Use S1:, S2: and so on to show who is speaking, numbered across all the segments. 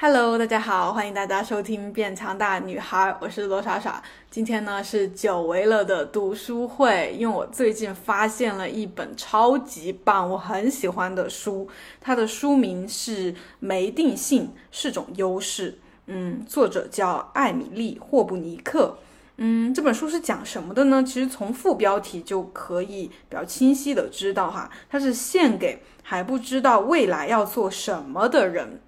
S1: Hello，大家好，欢迎大家收听《变强大女孩》，我是罗莎莎。今天呢是久违了的读书会，因为我最近发现了一本超级棒、我很喜欢的书，它的书名是《没定性是种优势》，嗯，作者叫艾米丽·霍布尼克。嗯，这本书是讲什么的呢？其实从副标题就可以比较清晰的知道哈，它是献给还不知道未来要做什么的人。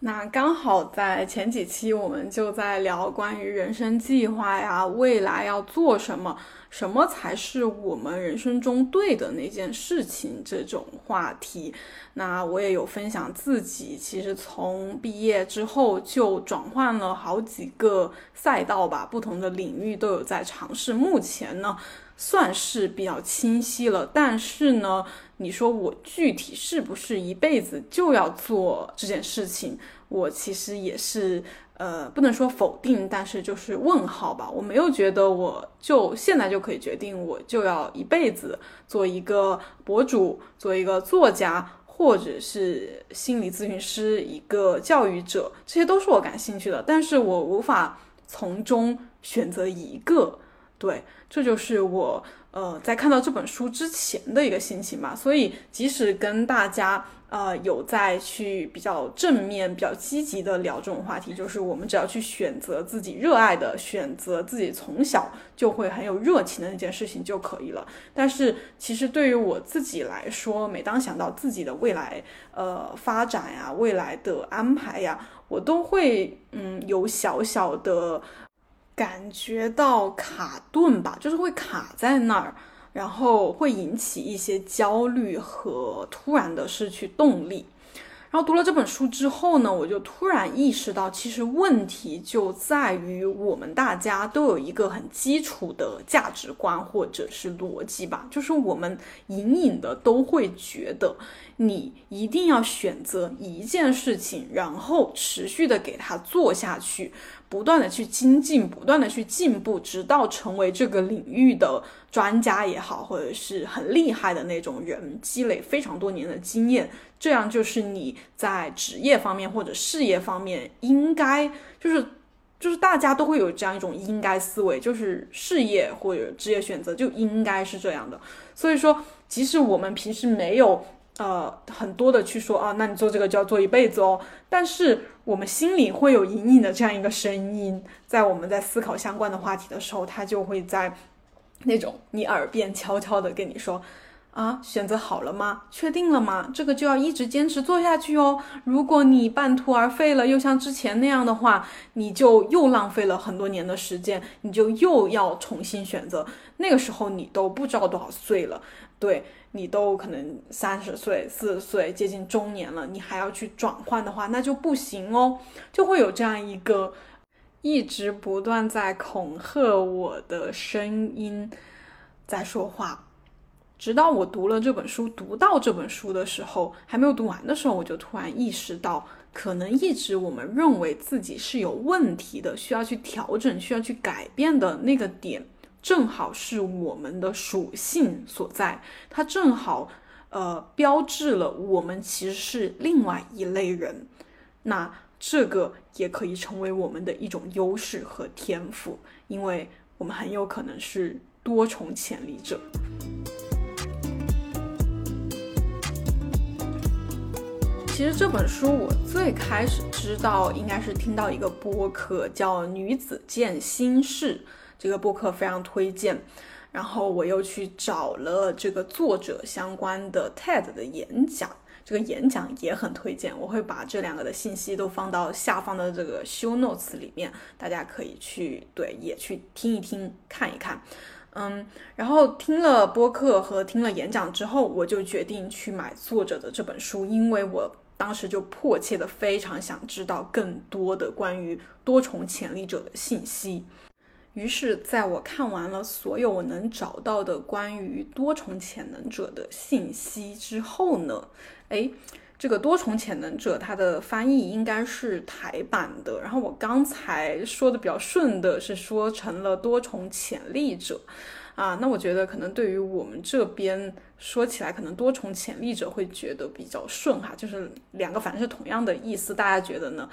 S1: 那刚好在前几期，我们就在聊关于人生计划呀，未来要做什么，什么才是我们人生中对的那件事情这种话题。那我也有分享自己，其实从毕业之后就转换了好几个赛道吧，不同的领域都有在尝试。目前呢，算是比较清晰了，但是呢。你说我具体是不是一辈子就要做这件事情？我其实也是，呃，不能说否定，但是就是问号吧。我没有觉得我就现在就可以决定，我就要一辈子做一个博主，做一个作家，或者是心理咨询师，一个教育者，这些都是我感兴趣的，但是我无法从中选择一个。对，这就是我。呃，在看到这本书之前的一个心情吧，所以即使跟大家呃有在去比较正面、比较积极的聊这种话题，就是我们只要去选择自己热爱的，选择自己从小就会很有热情的那件事情就可以了。但是其实对于我自己来说，每当想到自己的未来呃发展呀、未来的安排呀，我都会嗯有小小的。感觉到卡顿吧，就是会卡在那儿，然后会引起一些焦虑和突然的失去动力。然后读了这本书之后呢，我就突然意识到，其实问题就在于我们大家都有一个很基础的价值观或者是逻辑吧，就是我们隐隐的都会觉得，你一定要选择一件事情，然后持续的给它做下去。不断的去精进，不断的去进步，直到成为这个领域的专家也好，或者是很厉害的那种人，积累非常多年的经验，这样就是你在职业方面或者事业方面应该就是就是大家都会有这样一种应该思维，就是事业或者职业选择就应该是这样的。所以说，即使我们平时没有。呃，很多的去说啊，那你做这个就要做一辈子哦。但是我们心里会有隐隐的这样一个声音，在我们在思考相关的话题的时候，他就会在那种你耳边悄悄的跟你说啊，选择好了吗？确定了吗？这个就要一直坚持做下去哦。如果你半途而废了，又像之前那样的话，你就又浪费了很多年的时间，你就又要重新选择。那个时候你都不知道多少岁了，对。你都可能三十岁、四十岁，接近中年了，你还要去转换的话，那就不行哦，就会有这样一个一直不断在恐吓我的声音在说话。直到我读了这本书，读到这本书的时候，还没有读完的时候，我就突然意识到，可能一直我们认为自己是有问题的，需要去调整、需要去改变的那个点。正好是我们的属性所在，它正好，呃，标志了我们其实是另外一类人。那这个也可以成为我们的一种优势和天赋，因为我们很有可能是多重潜力者。其实这本书我最开始知道，应该是听到一个播客叫《女子见心事》。这个播客非常推荐，然后我又去找了这个作者相关的 TED 的演讲，这个演讲也很推荐，我会把这两个的信息都放到下方的这个 show notes 里面，大家可以去对也去听一听看一看，嗯，然后听了播客和听了演讲之后，我就决定去买作者的这本书，因为我当时就迫切的非常想知道更多的关于多重潜力者的信息。于是，在我看完了所有我能找到的关于多重潜能者的信息之后呢，哎，这个多重潜能者它的翻译应该是台版的。然后我刚才说的比较顺的是说成了多重潜力者，啊，那我觉得可能对于我们这边说起来，可能多重潜力者会觉得比较顺哈，就是两个反正是同样的意思，大家觉得呢？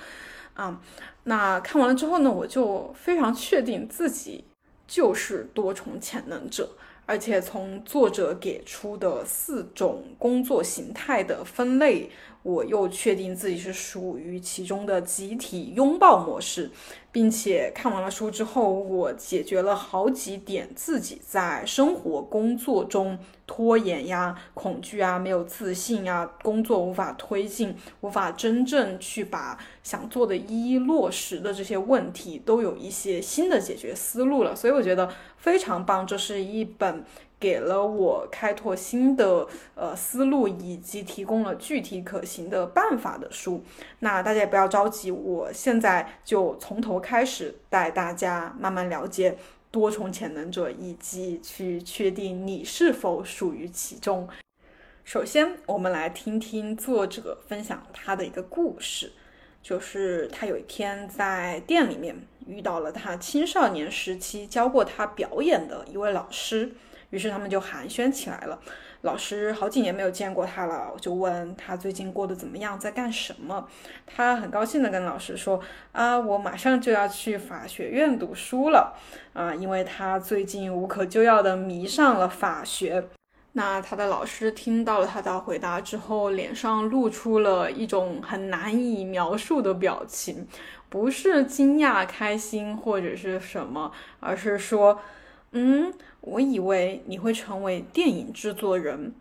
S1: 啊。那看完了之后呢，我就非常确定自己就是多重潜能者。而且从作者给出的四种工作形态的分类，我又确定自己是属于其中的集体拥抱模式，并且看完了书之后，我解决了好几点自己在生活工作中拖延呀、恐惧啊、没有自信呀、工作无法推进、无法真正去把想做的一一落实的这些问题，都有一些新的解决思路了。所以我觉得非常棒，这是一本。给了我开拓新的呃思路，以及提供了具体可行的办法的书。那大家也不要着急，我现在就从头开始带大家慢慢了解多重潜能者，以及去确定你是否属于其中。首先，我们来听听作者分享他的一个故事，就是他有一天在店里面遇到了他青少年时期教过他表演的一位老师。于是他们就寒暄起来了。老师好几年没有见过他了，就问他最近过得怎么样，在干什么。他很高兴地跟老师说：“啊，我马上就要去法学院读书了啊，因为他最近无可救药的迷上了法学。”那他的老师听到了他的回答之后，脸上露出了一种很难以描述的表情，不是惊讶、开心或者是什么，而是说：“嗯。”我以为你会成为电影制作人。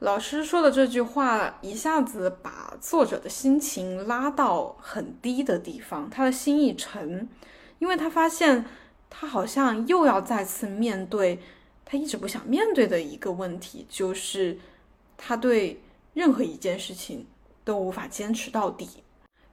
S1: 老师说的这句话一下子把作者的心情拉到很低的地方，他的心一沉，因为他发现他好像又要再次面对他一直不想面对的一个问题，就是他对任何一件事情都无法坚持到底。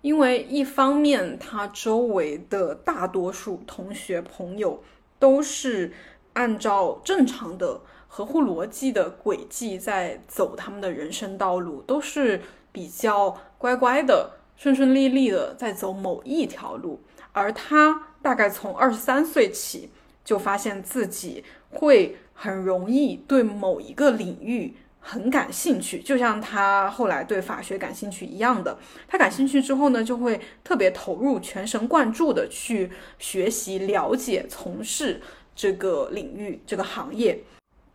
S1: 因为一方面，他周围的大多数同学朋友都是。按照正常的、合乎逻辑的轨迹在走他们的人生道路，都是比较乖乖的、顺顺利利的在走某一条路。而他大概从二十三岁起，就发现自己会很容易对某一个领域很感兴趣，就像他后来对法学感兴趣一样的。他感兴趣之后呢，就会特别投入、全神贯注的去学习、了解、从事。这个领域，这个行业，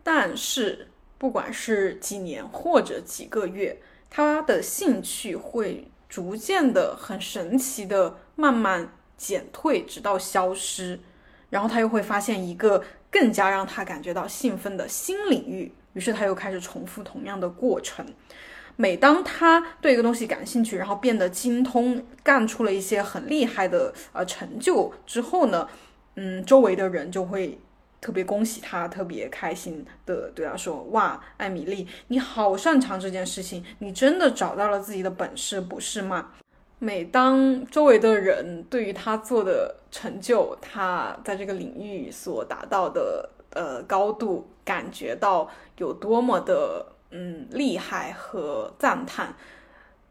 S1: 但是不管是几年或者几个月，他的兴趣会逐渐的很神奇的慢慢减退，直到消失。然后他又会发现一个更加让他感觉到兴奋的新领域，于是他又开始重复同样的过程。每当他对一个东西感兴趣，然后变得精通，干出了一些很厉害的呃成就之后呢？嗯，周围的人就会特别恭喜他，特别开心的对他说：“哇，艾米丽，你好擅长这件事情，你真的找到了自己的本事，不是吗？”每当周围的人对于他做的成就，他在这个领域所达到的呃高度，感觉到有多么的嗯厉害和赞叹。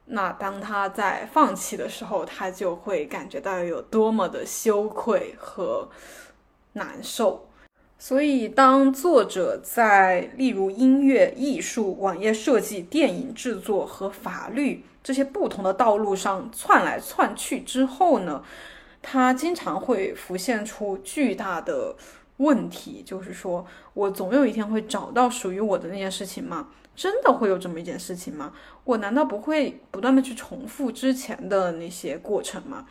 S1: 那当他在放弃的时候，他就会感觉到有多么的羞愧和难受。所以，当作者在例如音乐、艺术、网页设计、电影制作和法律这些不同的道路上窜来窜去之后呢，他经常会浮现出巨大的问题，就是说我总有一天会找到属于我的那件事情吗？真的会有这么一件事情吗？我难道不会不断的去重复之前的那些过程吗？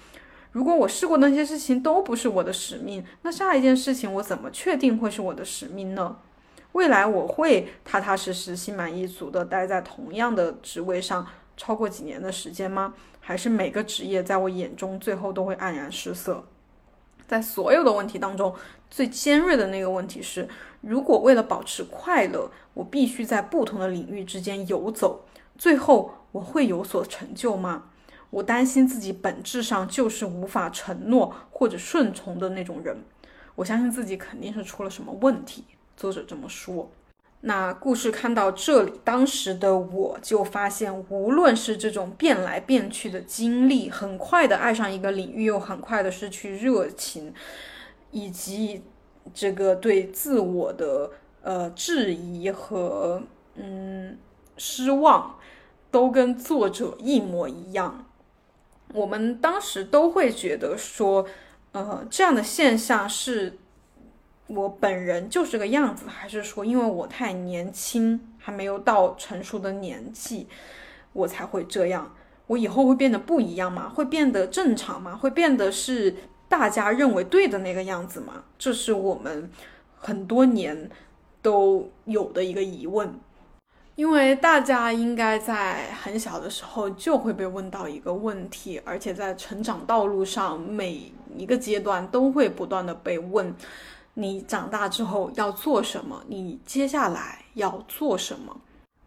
S1: 如果我试过那些事情都不是我的使命，那下一件事情我怎么确定会是我的使命呢？未来我会踏踏实实、心满意足的待在同样的职位上超过几年的时间吗？还是每个职业在我眼中最后都会黯然失色？在所有的问题当中，最尖锐的那个问题是：如果为了保持快乐，我必须在不同的领域之间游走，最后我会有所成就吗？我担心自己本质上就是无法承诺或者顺从的那种人。我相信自己肯定是出了什么问题。作者这么说。那故事看到这里，当时的我就发现，无论是这种变来变去的经历，很快的爱上一个领域，又很快的失去热情，以及这个对自我的呃质疑和嗯失望，都跟作者一模一样。我们当时都会觉得说，呃，这样的现象是我本人就这个样子，还是说因为我太年轻，还没有到成熟的年纪，我才会这样？我以后会变得不一样吗？会变得正常吗？会变得是大家认为对的那个样子吗？这是我们很多年都有的一个疑问。因为大家应该在很小的时候就会被问到一个问题，而且在成长道路上每一个阶段都会不断的被问：你长大之后要做什么？你接下来要做什么？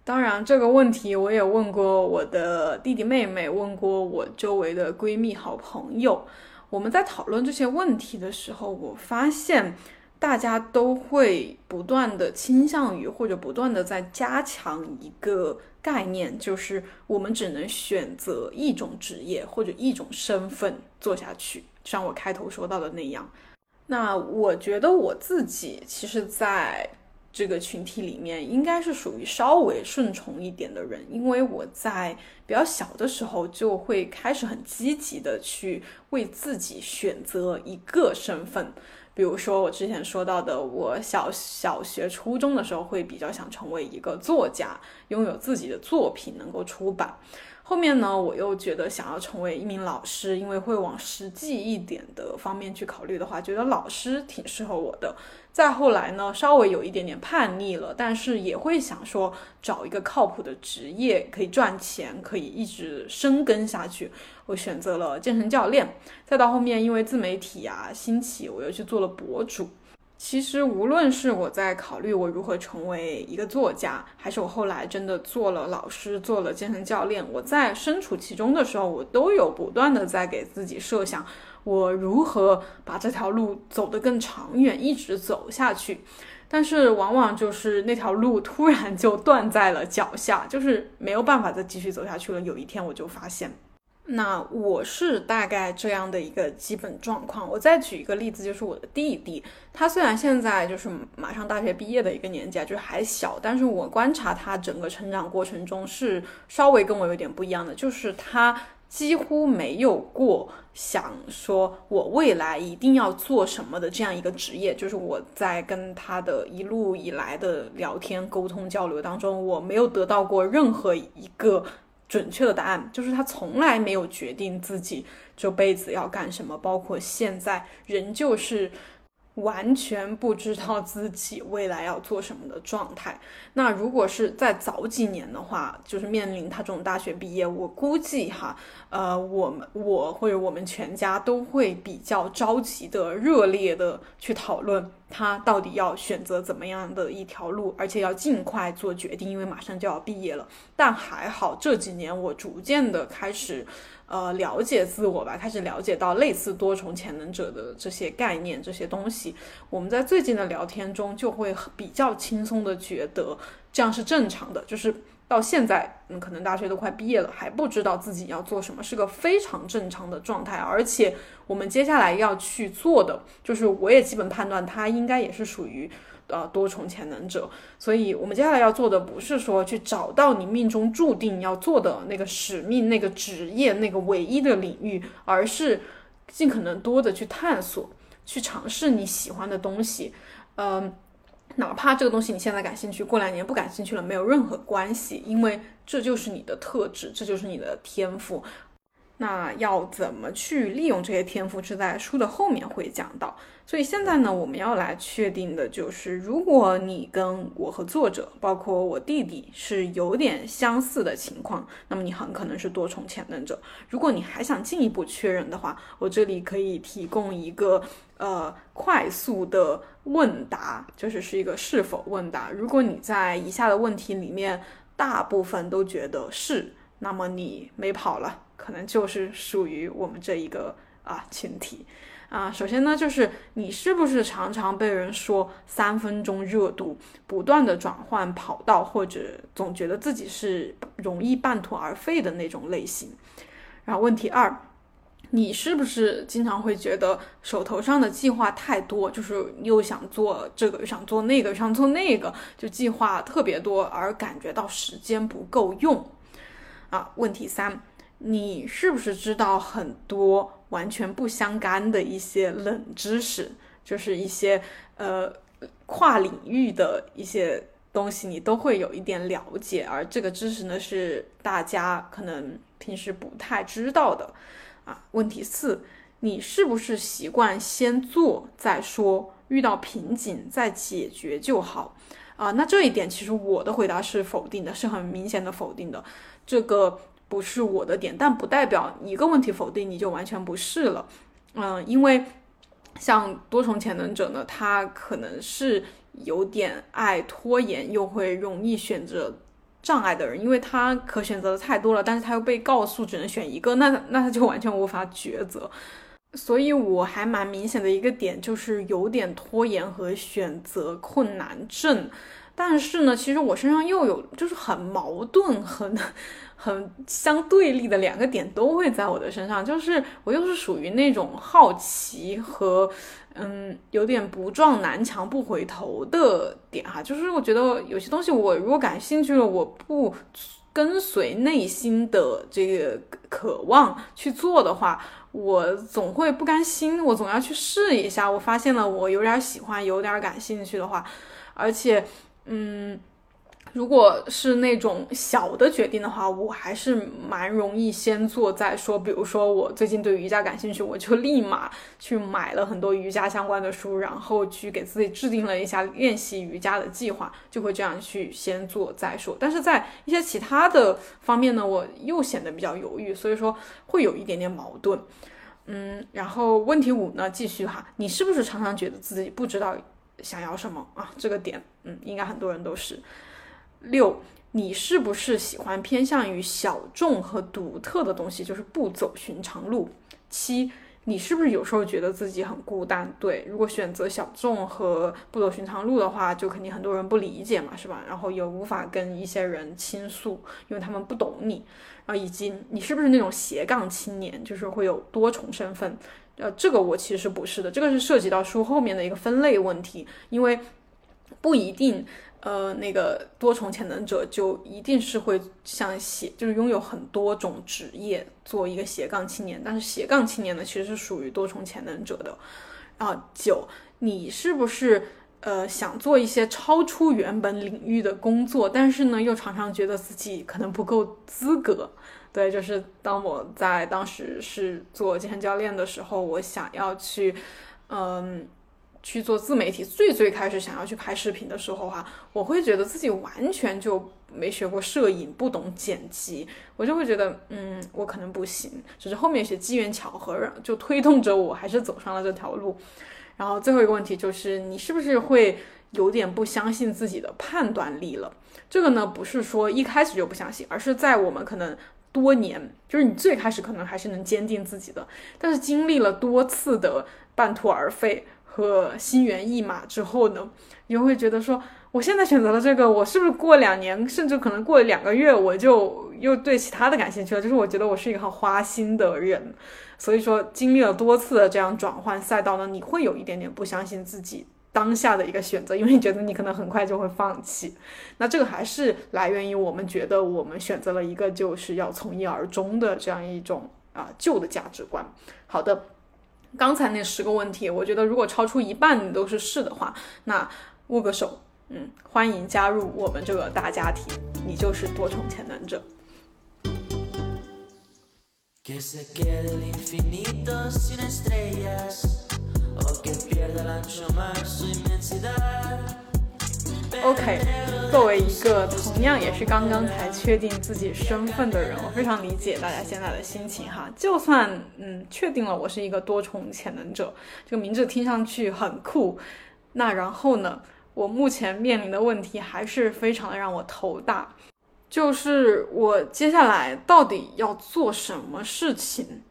S1: 当然，这个问题我也问过我的弟弟妹妹，问过我周围的闺蜜、好朋友。我们在讨论这些问题的时候，我发现。大家都会不断的倾向于或者不断的在加强一个概念，就是我们只能选择一种职业或者一种身份做下去，像我开头说到的那样。那我觉得我自己其实在这个群体里面应该是属于稍微顺从一点的人，因为我在比较小的时候就会开始很积极的去为自己选择一个身份。比如说我之前说到的，我小小学、初中的时候会比较想成为一个作家，拥有自己的作品能够出版。后面呢，我又觉得想要成为一名老师，因为会往实际一点的方面去考虑的话，觉得老师挺适合我的。再后来呢，稍微有一点点叛逆了，但是也会想说找一个靠谱的职业，可以赚钱，可以一直深耕下去。我选择了健身教练。再到后面，因为自媒体啊兴起，我又去做了博主。其实，无论是我在考虑我如何成为一个作家，还是我后来真的做了老师、做了健身教练，我在身处其中的时候，我都有不断的在给自己设想，我如何把这条路走得更长远，一直走下去。但是，往往就是那条路突然就断在了脚下，就是没有办法再继续走下去了。有一天，我就发现。那我是大概这样的一个基本状况。我再举一个例子，就是我的弟弟，他虽然现在就是马上大学毕业的一个年纪啊，就是还小，但是我观察他整个成长过程中是稍微跟我有点不一样的，就是他几乎没有过想说我未来一定要做什么的这样一个职业。就是我在跟他的一路以来的聊天、沟通、交流当中，我没有得到过任何一个。准确的答案就是他从来没有决定自己这辈子要干什么，包括现在仍旧是。完全不知道自己未来要做什么的状态。那如果是在早几年的话，就是面临他这种大学毕业，我估计哈，呃，我们我或者我们全家都会比较着急的、热烈的去讨论他到底要选择怎么样的一条路，而且要尽快做决定，因为马上就要毕业了。但还好这几年我逐渐的开始。呃，了解自我吧，开始了解到类似多重潜能者的这些概念、这些东西。我们在最近的聊天中就会比较轻松的觉得这样是正常的。就是到现在，嗯，可能大学都快毕业了，还不知道自己要做什么，是个非常正常的状态。而且我们接下来要去做的，就是我也基本判断他应该也是属于。呃，多重潜能者，所以我们接下来要做的不是说去找到你命中注定要做的那个使命、那个职业、那个唯一的领域，而是尽可能多的去探索、去尝试你喜欢的东西。嗯，哪怕这个东西你现在感兴趣，过两年不感兴趣了，没有任何关系，因为这就是你的特质，这就是你的天赋。那要怎么去利用这些天赋，是在书的后面会讲到。所以现在呢，我们要来确定的就是，如果你跟我和作者，包括我弟弟是有点相似的情况，那么你很可能是多重潜能者。如果你还想进一步确认的话，我这里可以提供一个呃快速的问答，就是是一个是否问答。如果你在以下的问题里面大部分都觉得是，那么你没跑了。可能就是属于我们这一个啊群体啊。首先呢，就是你是不是常常被人说三分钟热度，不断的转换跑道，或者总觉得自己是容易半途而废的那种类型？然后问题二，你是不是经常会觉得手头上的计划太多，就是又想做这个，又想做那个，又想做那个，就计划特别多，而感觉到时间不够用？啊，问题三。你是不是知道很多完全不相干的一些冷知识？就是一些呃跨领域的一些东西，你都会有一点了解。而这个知识呢，是大家可能平时不太知道的啊。问题四，你是不是习惯先做再说，遇到瓶颈再解决就好？啊，那这一点其实我的回答是否定的，是很明显的否定的。这个不是我的点，但不代表一个问题否定你就完全不是了。嗯，因为像多重潜能者呢，他可能是有点爱拖延，又会容易选择障碍的人，因为他可选择的太多了，但是他又被告诉只能选一个，那那他就完全无法抉择。所以我还蛮明显的一个点，就是有点拖延和选择困难症。但是呢，其实我身上又有就是很矛盾、很 很相对立的两个点都会在我的身上，就是我又是属于那种好奇和嗯有点不撞南墙不回头的点哈，就是我觉得有些东西我如果感兴趣了，我不跟随内心的这个渴望去做的话。我总会不甘心，我总要去试一下。我发现了，我有点喜欢，有点感兴趣的话，而且，嗯，如果是那种小的决定的话，我还是蛮容易先做再说。比如说，我最近对瑜伽感兴趣，我就立马去买了很多瑜伽相关的书，然后去给自己制定了一下练习瑜伽的计划，就会这样去先做再说。但是在一些其他的方面呢，我又显得比较犹豫，所以说会有一点点矛盾。嗯，然后问题五呢，继续哈，你是不是常常觉得自己不知道想要什么啊？这个点，嗯，应该很多人都是。六，你是不是喜欢偏向于小众和独特的东西，就是不走寻常路？七。你是不是有时候觉得自己很孤单？对，如果选择小众和不走寻常路的话，就肯定很多人不理解嘛，是吧？然后也无法跟一些人倾诉，因为他们不懂你。啊，以及你是不是那种斜杠青年，就是会有多重身份？呃，这个我其实不是的，这个是涉及到书后面的一个分类问题，因为不一定。呃，那个多重潜能者就一定是会像斜，就是拥有很多种职业，做一个斜杠青年。但是斜杠青年呢，其实是属于多重潜能者的。啊，九，你是不是呃想做一些超出原本领域的工作，但是呢又常常觉得自己可能不够资格？对，就是当我在当时是做健身教练的时候，我想要去，嗯。去做自媒体，最最开始想要去拍视频的时候哈，我会觉得自己完全就没学过摄影，不懂剪辑，我就会觉得，嗯，我可能不行。只是后面一些机缘巧合，就推动着我还是走上了这条路。然后最后一个问题就是，你是不是会有点不相信自己的判断力了？这个呢，不是说一开始就不相信，而是在我们可能多年，就是你最开始可能还是能坚定自己的，但是经历了多次的半途而废。和心猿意马之后呢，你就会觉得说，我现在选择了这个，我是不是过两年，甚至可能过两个月，我就又对其他的感兴趣了？就是我觉得我是一个很花心的人，所以说经历了多次的这样转换赛道呢，你会有一点点不相信自己当下的一个选择，因为你觉得你可能很快就会放弃。那这个还是来源于我们觉得我们选择了一个就是要从一而终的这样一种啊旧的价值观。好的。刚才那十个问题，我觉得如果超出一半都是是的话，那握个手，嗯，欢迎加入我们这个大家庭，你就是多重潜能者。OK，作为一个同样也是刚刚才确定自己身份的人，我非常理解大家现在的心情哈。就算嗯确定了我是一个多重潜能者，这个名字听上去很酷，那然后呢，我目前面临的问题还是非常的让我头大，就是我接下来到底要做什么事情？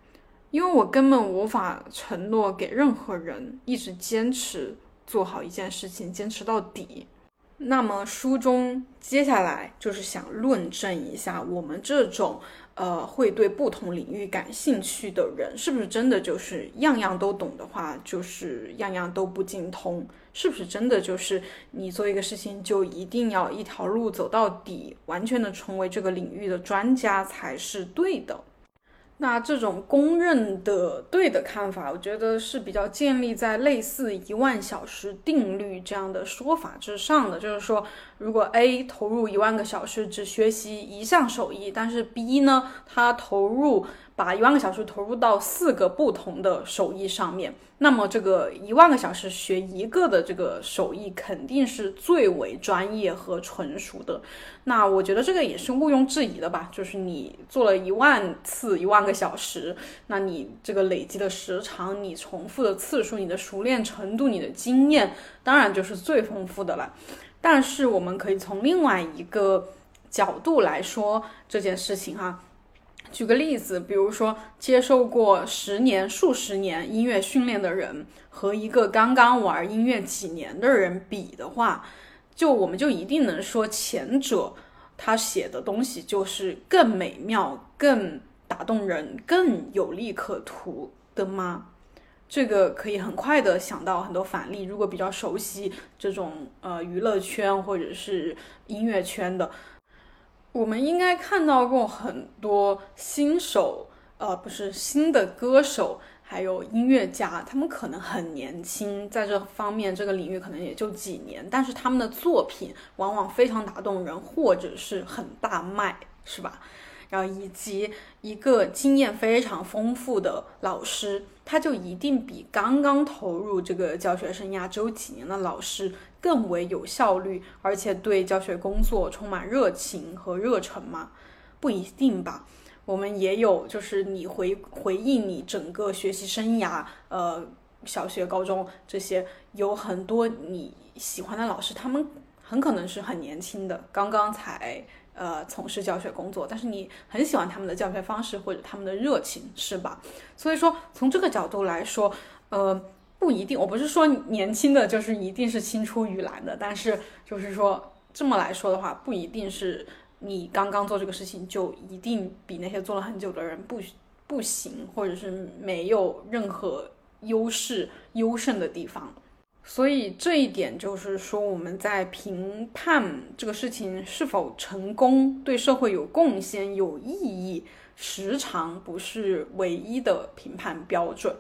S1: 因为我根本无法承诺给任何人一直坚持做好一件事情，坚持到底。那么书中接下来就是想论证一下，我们这种呃会对不同领域感兴趣的人，是不是真的就是样样都懂的话，就是样样都不精通？是不是真的就是你做一个事情就一定要一条路走到底，完全的成为这个领域的专家才是对的？那这种公认的对的看法，我觉得是比较建立在类似一万小时定律这样的说法之上的。就是说，如果 A 投入一万个小时只学习一项手艺，但是 B 呢，他投入把一万个小时投入到四个不同的手艺上面。那么这个一万个小时学一个的这个手艺肯定是最为专业和纯熟的。那我觉得这个也是毋庸置疑的吧，就是你做了一万次一万个小时，那你这个累积的时长、你重复的次数、你的熟练程度、你的经验，当然就是最丰富的了。但是我们可以从另外一个角度来说这件事情哈。举个例子，比如说接受过十年、数十年音乐训练的人和一个刚刚玩音乐几年的人比的话，就我们就一定能说前者他写的东西就是更美妙、更打动人、更有利可图的吗？这个可以很快的想到很多反例。如果比较熟悉这种呃娱乐圈或者是音乐圈的。我们应该看到过很多新手，呃，不是新的歌手，还有音乐家，他们可能很年轻，在这方面这个领域可能也就几年，但是他们的作品往往非常打动人，或者是很大卖，是吧？然后以及一个经验非常丰富的老师，他就一定比刚刚投入这个教学生涯只有几年的老师更为有效率，而且对教学工作充满热情和热忱吗？不一定吧。我们也有，就是你回回忆你整个学习生涯，呃，小学、高中这些，有很多你喜欢的老师，他们很可能是很年轻的，刚刚才。呃，从事教学工作，但是你很喜欢他们的教学方式或者他们的热情，是吧？所以说，从这个角度来说，呃，不一定。我不是说年轻的就是一定是青出于蓝的，但是就是说这么来说的话，不一定是你刚刚做这个事情就一定比那些做了很久的人不不行，或者是没有任何优势优胜的地方。所以这一点就是说，我们在评判这个事情是否成功、对社会有贡献、有意义，时常不是唯一的评判标准。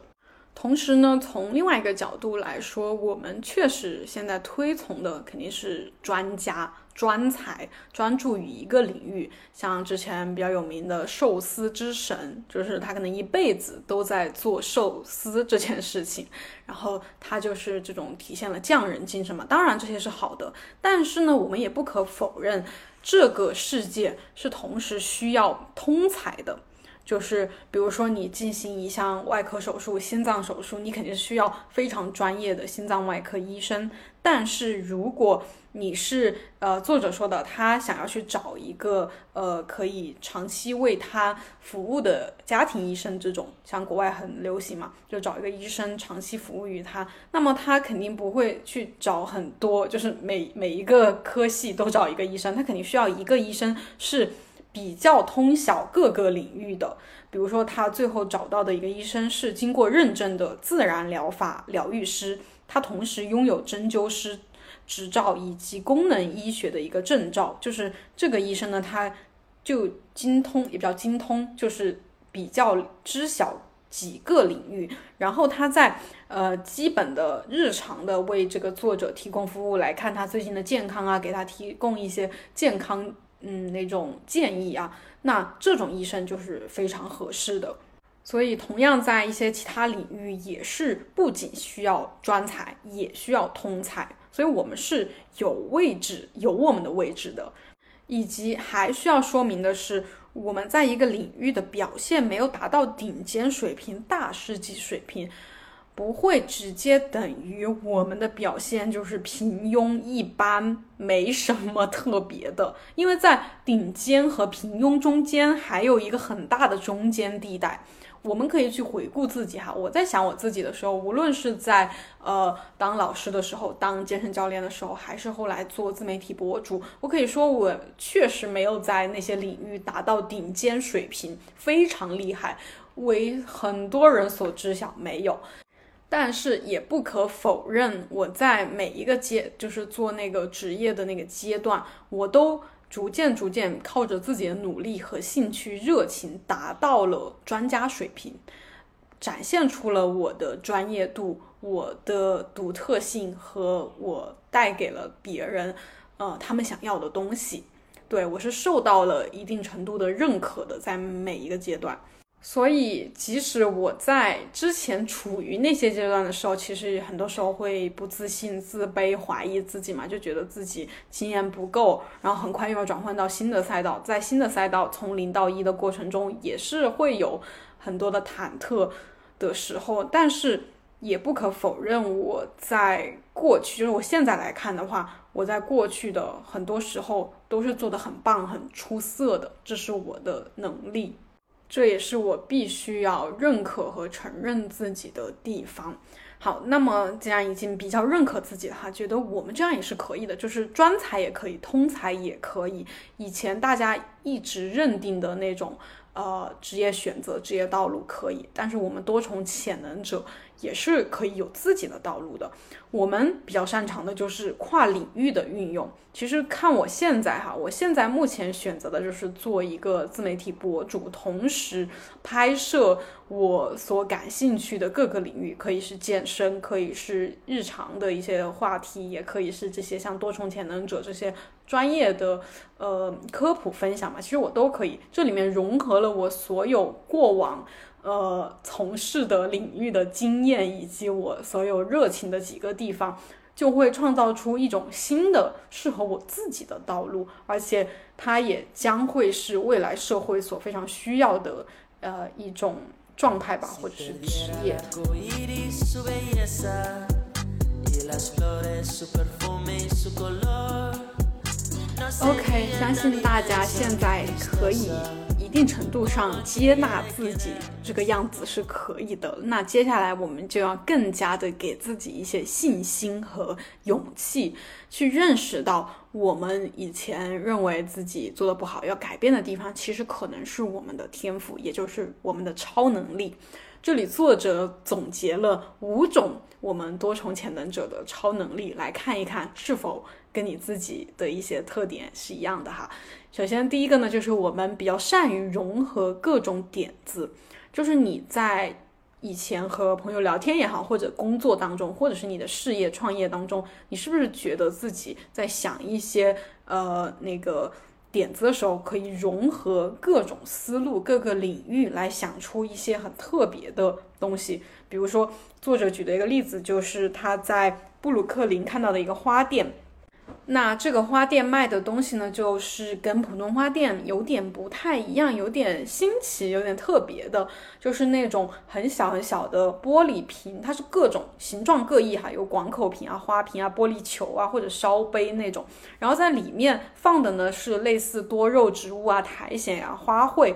S1: 同时呢，从另外一个角度来说，我们确实现在推崇的肯定是专家。专才专注于一个领域，像之前比较有名的寿司之神，就是他可能一辈子都在做寿司这件事情，然后他就是这种体现了匠人精神嘛。当然这些是好的，但是呢，我们也不可否认，这个世界是同时需要通才的。就是比如说你进行一项外科手术，心脏手术，你肯定需要非常专业的心脏外科医生。但是如果你是呃作者说的，他想要去找一个呃可以长期为他服务的家庭医生，这种像国外很流行嘛，就找一个医生长期服务于他。那么他肯定不会去找很多，就是每每一个科系都找一个医生，他肯定需要一个医生是。比较通晓各个领域的，比如说他最后找到的一个医生是经过认证的自然疗法疗愈师，他同时拥有针灸师执照以及功能医学的一个证照。就是这个医生呢，他就精通也比较精通，就是比较知晓几个领域。然后他在呃基本的日常的为这个作者提供服务，来看他最近的健康啊，给他提供一些健康。嗯，那种建议啊，那这种医生就是非常合适的。所以，同样在一些其他领域，也是不仅需要专才，也需要通才。所以，我们是有位置，有我们的位置的。以及还需要说明的是，我们在一个领域的表现没有达到顶尖水平、大师级水平。不会直接等于我们的表现就是平庸一般，没什么特别的。因为在顶尖和平庸中间还有一个很大的中间地带。我们可以去回顾自己哈，我在想我自己的时候，无论是在呃当老师的时候，当健身教练的时候，还是后来做自媒体博主，我可以说我确实没有在那些领域达到顶尖水平，非常厉害，为很多人所知晓，没有。但是也不可否认，我在每一个阶，就是做那个职业的那个阶段，我都逐渐逐渐靠着自己的努力和兴趣热情，达到了专家水平，展现出了我的专业度、我的独特性和我带给了别人，呃，他们想要的东西。对我是受到了一定程度的认可的，在每一个阶段。所以，即使我在之前处于那些阶段的时候，其实很多时候会不自信、自卑、怀疑自己嘛，就觉得自己经验不够，然后很快又要转换到新的赛道，在新的赛道从零到一的过程中，也是会有很多的忐忑的时候。但是，也不可否认，我在过去，就是我现在来看的话，我在过去的很多时候都是做的很棒、很出色的，这是我的能力。这也是我必须要认可和承认自己的地方。好，那么既然已经比较认可自己了哈，觉得我们这样也是可以的，就是专才也可以，通才也可以。以前大家一直认定的那种呃职业选择、职业道路可以，但是我们多重潜能者。也是可以有自己的道路的。我们比较擅长的就是跨领域的运用。其实看我现在哈，我现在目前选择的就是做一个自媒体博主，同时拍摄我所感兴趣的各个领域，可以是健身，可以是日常的一些话题，也可以是这些像多重潜能者这些专业的呃科普分享嘛。其实我都可以，这里面融合了我所有过往。呃，从事的领域的经验以及我所有热情的几个地方，就会创造出一种新的适合我自己的道路，而且它也将会是未来社会所非常需要的呃一种状态吧，或者是职业。OK，相信大家现在可以。一定程度上接纳自己这个样子是可以的。那接下来我们就要更加的给自己一些信心和勇气，去认识到我们以前认为自己做的不好要改变的地方，其实可能是我们的天赋，也就是我们的超能力。这里作者总结了五种我们多重潜能者的超能力，来看一看是否跟你自己的一些特点是一样的哈。首先，第一个呢，就是我们比较善于融合各种点子，就是你在以前和朋友聊天也好，或者工作当中，或者是你的事业创业当中，你是不是觉得自己在想一些呃那个点子的时候，可以融合各种思路、各个领域来想出一些很特别的东西？比如说，作者举的一个例子就是他在布鲁克林看到的一个花店。那这个花店卖的东西呢，就是跟普通花店有点不太一样，有点新奇，有点特别的，就是那种很小很小的玻璃瓶，它是各种形状各异哈，有广口瓶啊、花瓶啊、玻璃球啊或者烧杯那种，然后在里面放的呢是类似多肉植物啊、苔藓呀、花卉，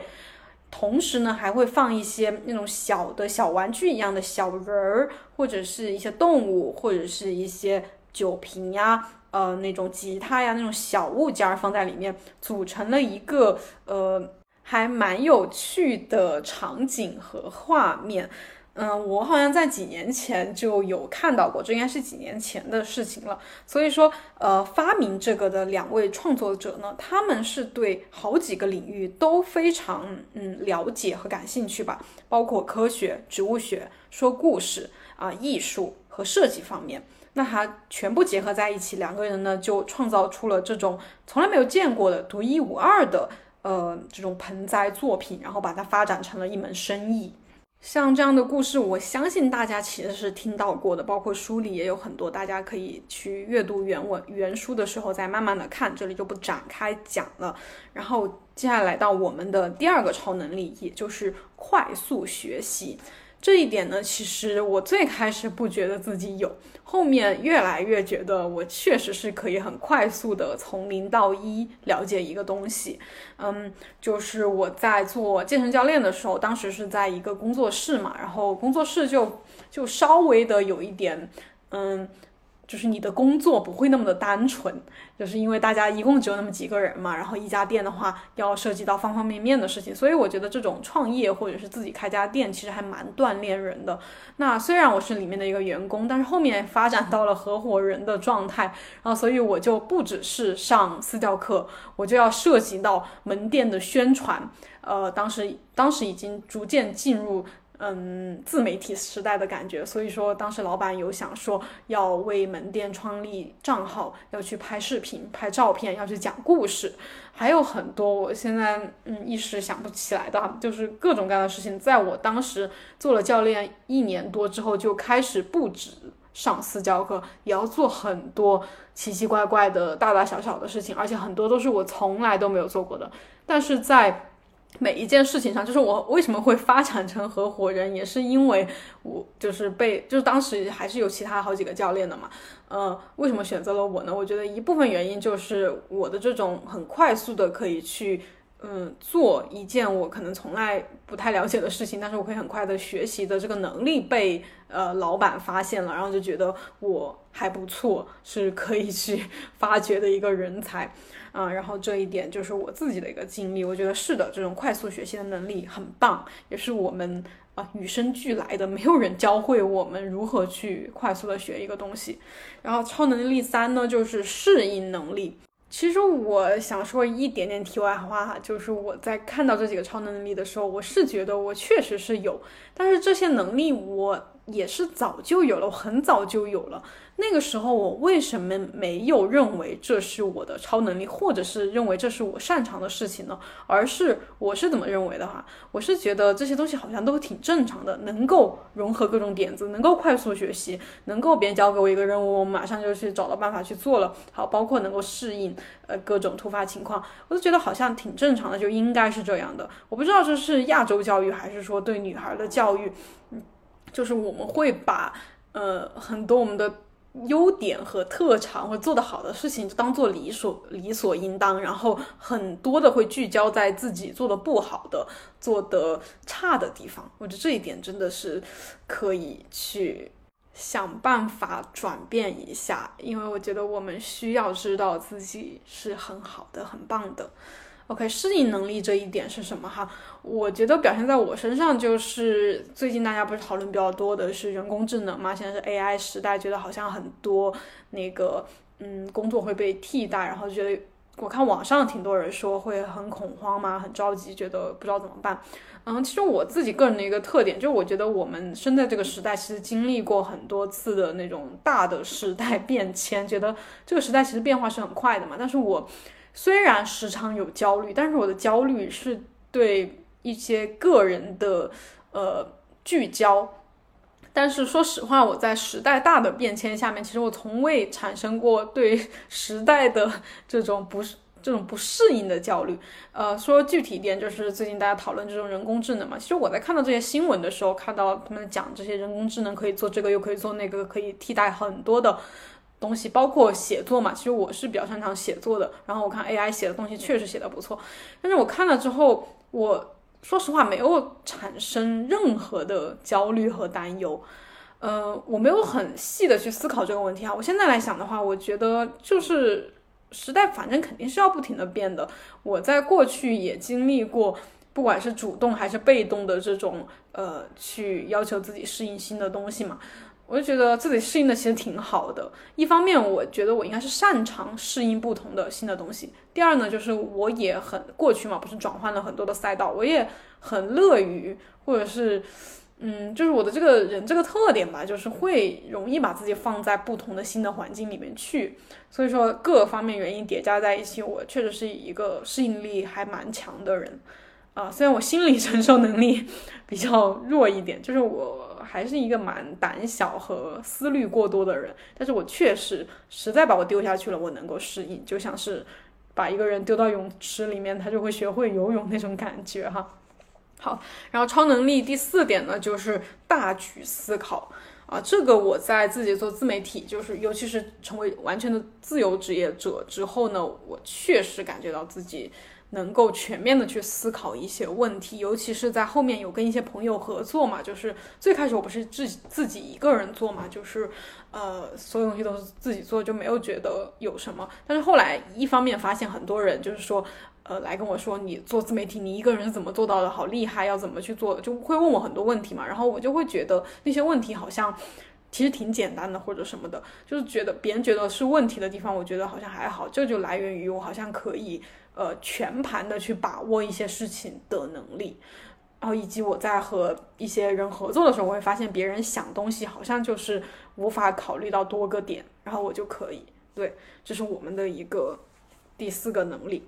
S1: 同时呢还会放一些那种小的小玩具一样的小人儿，或者是一些动物，或者是一些酒瓶呀。呃，那种吉他呀，那种小物件儿放在里面，组成了一个呃，还蛮有趣的场景和画面。嗯，我好像在几年前就有看到过，这应该是几年前的事情了。所以说，呃，发明这个的两位创作者呢，他们是对好几个领域都非常嗯了解和感兴趣吧，包括科学、植物学、说故事啊、艺术和设计方面。那它全部结合在一起，两个人呢就创造出了这种从来没有见过的独一无二的呃这种盆栽作品，然后把它发展成了一门生意。像这样的故事，我相信大家其实是听到过的，包括书里也有很多，大家可以去阅读原文原书的时候再慢慢的看，这里就不展开讲了。然后接下来到我们的第二个超能力，也就是快速学习。这一点呢，其实我最开始不觉得自己有，后面越来越觉得我确实是可以很快速的从零到一了解一个东西。嗯，就是我在做健身教练的时候，当时是在一个工作室嘛，然后工作室就就稍微的有一点，嗯。就是你的工作不会那么的单纯，就是因为大家一共只有那么几个人嘛，然后一家店的话要涉及到方方面面的事情，所以我觉得这种创业或者是自己开家店其实还蛮锻炼人的。那虽然我是里面的一个员工，但是后面发展到了合伙人的状态，然后所以我就不只是上私教课，我就要涉及到门店的宣传，呃，当时当时已经逐渐进入。嗯，自媒体时代的感觉，所以说当时老板有想说要为门店创立账号，要去拍视频、拍照片，要去讲故事，还有很多我现在嗯一时想不起来的，就是各种各样的事情。在我当时做了教练一年多之后，就开始不止上私教课，也要做很多奇奇怪怪的大大小小的事情，而且很多都是我从来都没有做过的。但是在每一件事情上，就是我为什么会发展成合伙人，也是因为我就是被，就是当时还是有其他好几个教练的嘛，呃，为什么选择了我呢？我觉得一部分原因就是我的这种很快速的可以去。嗯，做一件我可能从来不太了解的事情，但是我可以很快的学习的这个能力被呃老板发现了，然后就觉得我还不错，是可以去发掘的一个人才，啊，然后这一点就是我自己的一个经历，我觉得是的，这种快速学习的能力很棒，也是我们啊与生俱来的，没有人教会我们如何去快速的学一个东西。然后超能力三呢，就是适应能力。其实我想说一点点题外话哈，就是我在看到这几个超能力的时候，我是觉得我确实是有，但是这些能力我也是早就有了，我很早就有了。那个时候我为什么没有认为这是我的超能力，或者是认为这是我擅长的事情呢？而是我是怎么认为的哈？我是觉得这些东西好像都挺正常的，能够融合各种点子，能够快速学习，能够别人交给我一个任务，我马上就去找到办法去做了。好，包括能够适应呃各种突发情况，我都觉得好像挺正常的，就应该是这样的。我不知道这是亚洲教育还是说对女孩的教育，嗯，就是我们会把呃很多我们的。优点和特长或做得好的事情，就当做理所理所应当，然后很多的会聚焦在自己做的不好的、做的差的地方。我觉得这一点真的是可以去想办法转变一下，因为我觉得我们需要知道自己是很好的、很棒的。OK，适应能力这一点是什么哈？我觉得表现在我身上就是最近大家不是讨论比较多的是人工智能嘛？现在是 AI 时代，觉得好像很多那个嗯工作会被替代，然后觉得我看网上挺多人说会很恐慌嘛，很着急，觉得不知道怎么办。嗯，其实我自己个人的一个特点，就是我觉得我们生在这个时代，其实经历过很多次的那种大的时代变迁，觉得这个时代其实变化是很快的嘛。但是我。虽然时常有焦虑，但是我的焦虑是对一些个人的呃聚焦。但是说实话，我在时代大的变迁下面，其实我从未产生过对时代的这种不是这种不适应的焦虑。呃，说具体一点，就是最近大家讨论这种人工智能嘛。其实我在看到这些新闻的时候，看到他们讲这些人工智能可以做这个，又可以做那个，可以替代很多的。东西包括写作嘛，其实我是比较擅长写作的。然后我看 AI 写的东西确实写的不错，但是我看了之后，我说实话没有产生任何的焦虑和担忧。呃，我没有很细的去思考这个问题啊。我现在来想的话，我觉得就是时代反正肯定是要不停的变的。我在过去也经历过，不管是主动还是被动的这种呃，去要求自己适应新的东西嘛。我就觉得自己适应的其实挺好的。一方面，我觉得我应该是擅长适应不同的新的东西。第二呢，就是我也很过去嘛，不是转换了很多的赛道，我也很乐于，或者是，嗯，就是我的这个人这个特点吧，就是会容易把自己放在不同的新的环境里面去。所以说，各方面原因叠加在一起，我确实是一个适应力还蛮强的人。啊，虽然我心理承受能力 比较弱一点，就是我。还是一个蛮胆小和思虑过多的人，但是我确实实在把我丢下去了，我能够适应，就像是把一个人丢到泳池里面，他就会学会游泳那种感觉哈。好，然后超能力第四点呢，就是大局思考啊，这个我在自己做自媒体，就是尤其是成为完全的自由职业者之后呢，我确实感觉到自己能够全面的去思考一些问题，尤其是在后面有跟一些朋友合作嘛，就是最开始我不是自自己一个人做嘛，就是呃所有东西都是自己做，就没有觉得有什么。但是后来一方面发现很多人就是说，呃来跟我说你做自媒体你一个人是怎么做到的，好厉害，要怎么去做，就会问我很多问题嘛，然后我就会觉得那些问题好像。其实挺简单的，或者什么的，就是觉得别人觉得是问题的地方，我觉得好像还好。这就来源于我好像可以呃全盘的去把握一些事情的能力，然后以及我在和一些人合作的时候，我会发现别人想东西好像就是无法考虑到多个点，然后我就可以。对，这是我们的一个第四个能力。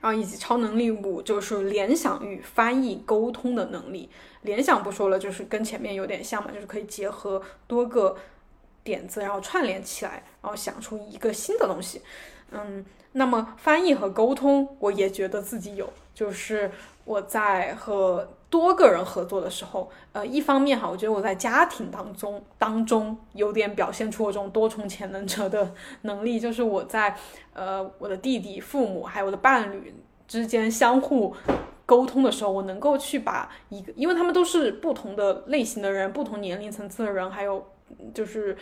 S1: 然后以及超能力五就是联想与翻译沟通的能力。联想不说了，就是跟前面有点像嘛，就是可以结合多个点子，然后串联起来，然后想出一个新的东西。嗯，那么翻译和沟通，我也觉得自己有，就是我在和多个人合作的时候，呃，一方面哈，我觉得我在家庭当中当中有点表现出我这种多重潜能者的能力，就是我在呃我的弟弟、父母还有我的伴侣之间相互。沟通的时候，我能够去把一个，因为他们都是不同的类型的人，不同年龄层次的人，还有就是，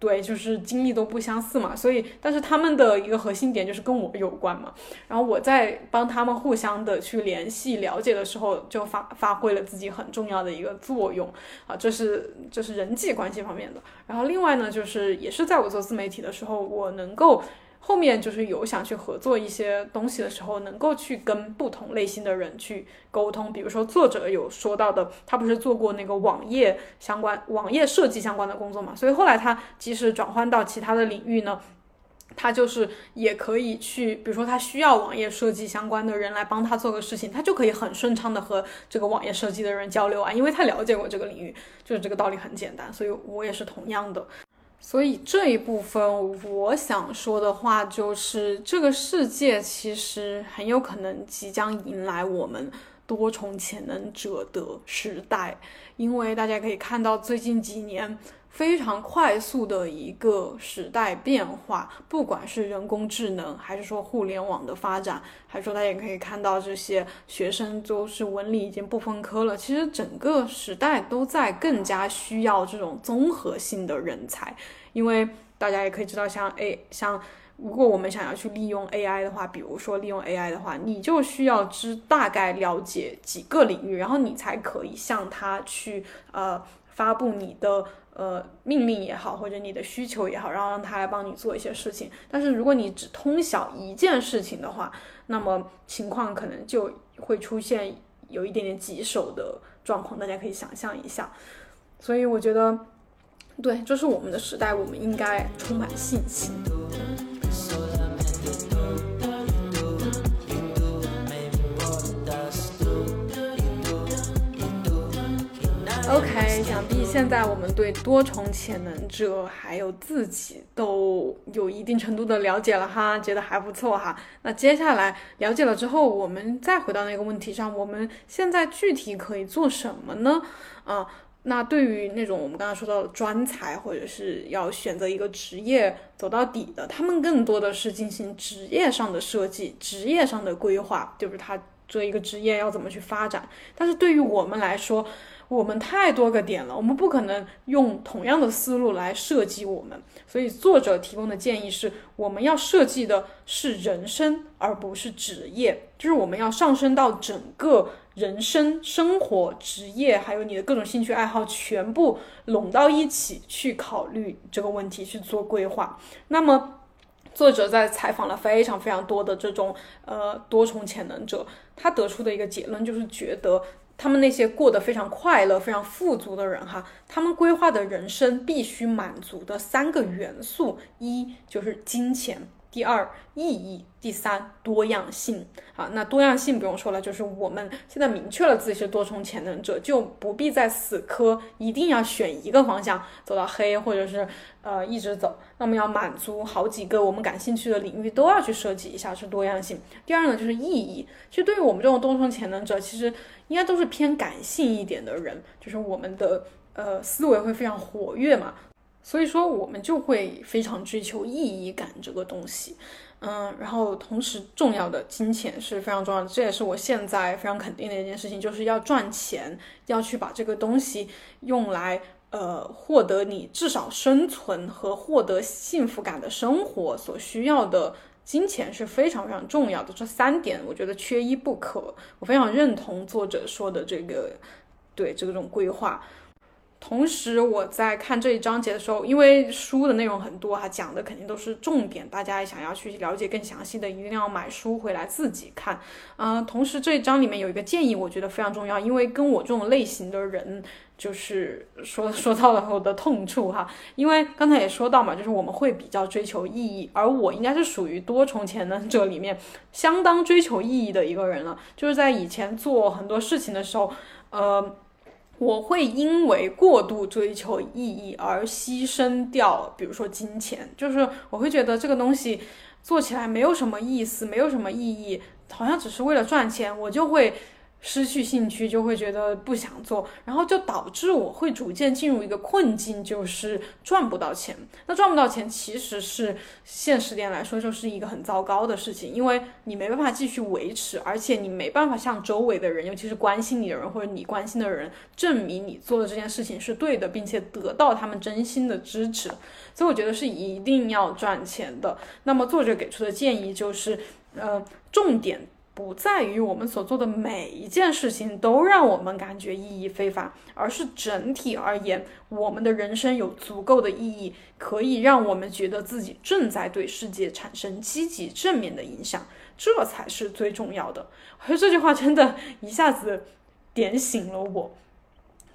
S1: 对，就是经历都不相似嘛，所以，但是他们的一个核心点就是跟我有关嘛，然后我在帮他们互相的去联系、了解的时候，就发发挥了自己很重要的一个作用啊，这是这是人际关系方面的，然后另外呢，就是也是在我做自媒体的时候，我能够。后面就是有想去合作一些东西的时候，能够去跟不同类型的人去沟通。比如说作者有说到的，他不是做过那个网页相关、网页设计相关的工作嘛？所以后来他即使转换到其他的领域呢，他就是也可以去，比如说他需要网页设计相关的人来帮他做个事情，他就可以很顺畅的和这个网页设计的人交流啊，因为他了解过这个领域，就是这个道理很简单。所以我也是同样的。所以这一部分我想说的话就是，这个世界其实很有可能即将迎来我们多重潜能者的时代，因为大家可以看到最近几年。非常快速的一个时代变化，不管是人工智能，还是说互联网的发展，还是说大家也可以看到这些学生都是文理已经不分科了。其实整个时代都在更加需要这种综合性的人才，因为大家也可以知道，像 A，像如果我们想要去利用 AI 的话，比如说利用 AI 的话，你就需要知大概了解几个领域，然后你才可以向他去呃发布你的。呃，命令也好，或者你的需求也好，然后让他来帮你做一些事情。但是如果你只通晓一件事情的话，那么情况可能就会出现有一点点棘手的状况，大家可以想象一下。所以我觉得，对，这是我们的时代，我们应该充满信心。想必现在我们对多重潜能者还有自己都有一定程度的了解了哈，觉得还不错哈。那接下来了解了之后，我们再回到那个问题上，我们现在具体可以做什么呢？啊，那对于那种我们刚才说到的专才，或者是要选择一个职业走到底的，他们更多的是进行职业上的设计、职业上的规划，就是他做一个职业要怎么去发展。但是对于我们来说，我们太多个点了，我们不可能用同样的思路来设计我们，所以作者提供的建议是，我们要设计的是人生，而不是职业，就是我们要上升到整个人生、生活、职业，还有你的各种兴趣爱好，全部拢到一起去考虑这个问题，去做规划。那么，作者在采访了非常非常多的这种呃多重潜能者，他得出的一个结论就是觉得。他们那些过得非常快乐、非常富足的人，哈，他们规划的人生必须满足的三个元素，一就是金钱。第二意义，第三多样性啊，那多样性不用说了，就是我们现在明确了自己是多重潜能者，就不必再死磕，一定要选一个方向走到黑，或者是呃一直走。那么要满足好几个我们感兴趣的领域，都要去设计一下是多样性。第二呢，就是意义，其实对于我们这种多重潜能者，其实应该都是偏感性一点的人，就是我们的呃思维会非常活跃嘛。所以说我们就会非常追求意义感这个东西。嗯，然后同时重要的金钱是非常重要的，这也是我现在非常肯定的一件事情，就是要赚钱，要去把这个东西用来呃获得你至少生存和获得幸福感的生活所需要的金钱是非常非常重要的。这三点我觉得缺一不可，我非常认同作者说的这个对这种规划。同时，我在看这一章节的时候，因为书的内容很多哈，讲的肯定都是重点，大家想要去了解更详细的，一定要买书回来自己看。嗯，同时这一章里面有一个建议，我觉得非常重要，因为跟我这种类型的人，就是说说到了我的痛处哈。因为刚才也说到嘛，就是我们会比较追求意义，而我应该是属于多重潜能者里面相当追求意义的一个人了。就是在以前做很多事情的时候，呃。我会因为过度追求意义而牺牲掉，比如说金钱，就是我会觉得这个东西做起来没有什么意思，没有什么意义，好像只是为了赚钱，我就会。失去兴趣就会觉得不想做，然后就导致我会逐渐进入一个困境，就是赚不到钱。那赚不到钱其实是现实点来说就是一个很糟糕的事情，因为你没办法继续维持，而且你没办法向周围的人，尤其是关心你的人或者你关心的人，证明你做的这件事情是对的，并且得到他们真心的支持。所以我觉得是一定要赚钱的。那么作者给出的建议就是，呃，重点。不在于我们所做的每一件事情都让我们感觉意义非凡，而是整体而言，我们的人生有足够的意义，可以让我们觉得自己正在对世界产生积极正面的影响，这才是最重要的。我觉得这句话真的一下子点醒了我。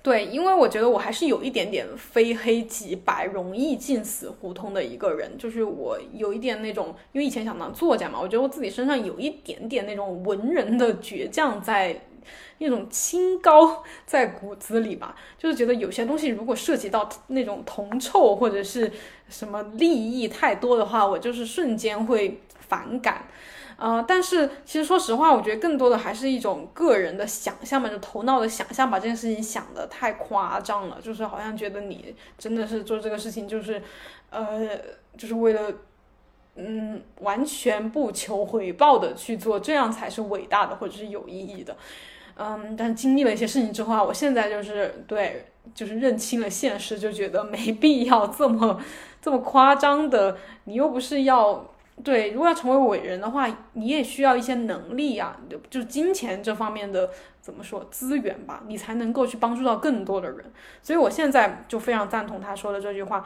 S1: 对，因为我觉得我还是有一点点非黑即白、容易进死胡同的一个人，就是我有一点那种，因为以前想当作家嘛，我觉得我自己身上有一点点那种文人的倔强在，那种清高在骨子里吧，就是觉得有些东西如果涉及到那种铜臭或者是什么利益太多的话，我就是瞬间会反感。呃，但是其实说实话，我觉得更多的还是一种个人的想象嘛，就头脑的想象，把这件事情想的太夸张了，就是好像觉得你真的是做这个事情，就是，呃，就是为了，嗯，完全不求回报的去做，这样才是伟大的或者是有意义的，嗯，但经历了一些事情之后啊，我现在就是对，就是认清了现实，就觉得没必要这么这么夸张的，你又不是要。对，如果要成为伟人的话，你也需要一些能力啊，就就是金钱这方面的怎么说资源吧，你才能够去帮助到更多的人。所以我现在就非常赞同他说的这句话。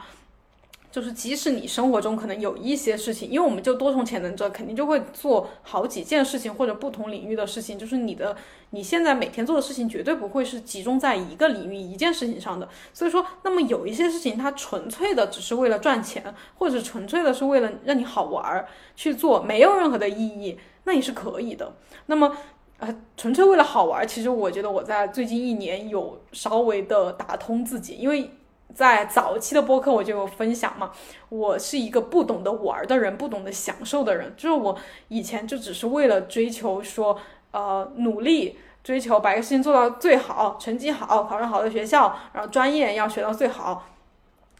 S1: 就是即使你生活中可能有一些事情，因为我们就多重潜能者，肯定就会做好几件事情或者不同领域的事情。就是你的你现在每天做的事情绝对不会是集中在一个领域一件事情上的。所以说，那么有一些事情它纯粹的只是为了赚钱，或者纯粹的是为了让你好玩儿去做，没有任何的意义，那也是可以的。那么呃，纯粹为了好玩，其实我觉得我在最近一年有稍微的打通自己，因为。在早期的播客我就有分享嘛，我是一个不懂得玩的人，不懂得享受的人，就是我以前就只是为了追求说，呃，努力追求把一个事情做到最好，成绩好，考上好的学校，然后专业要学到最好，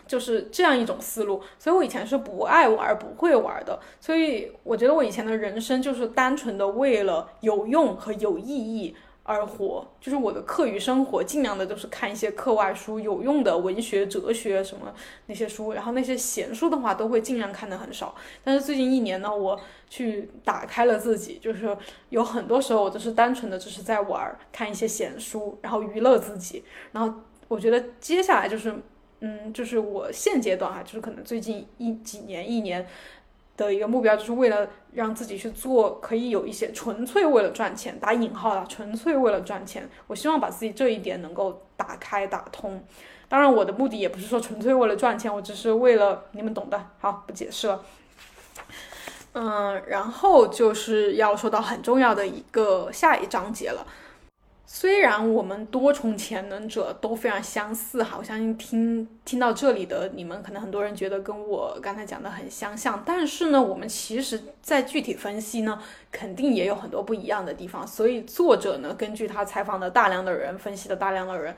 S1: 就是这样一种思路。所以我以前是不爱玩、不会玩的。所以我觉得我以前的人生就是单纯的为了有用和有意义。而活就是我的课余生活，尽量的都是看一些课外书，有用的文学、哲学什么那些书。然后那些闲书的话，都会尽量看的很少。但是最近一年呢，我去打开了自己，就是有很多时候我都是单纯的只是在玩，看一些闲书，然后娱乐自己。然后我觉得接下来就是，嗯，就是我现阶段哈，就是可能最近一几年一年。的一个目标，就是为了让自己去做，可以有一些纯粹为了赚钱（打引号的纯粹为了赚钱）。我希望把自己这一点能够打开打通。当然，我的目的也不是说纯粹为了赚钱，我只是为了你们懂的。好，不解释了。嗯，然后就是要说到很重要的一个下一章节了。虽然我们多重潜能者都非常相似，哈，我相信听听到这里的你们，可能很多人觉得跟我刚才讲的很相像，但是呢，我们其实在具体分析呢，肯定也有很多不一样的地方。所以作者呢，根据他采访的大量的人，分析的大量的人。